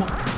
more.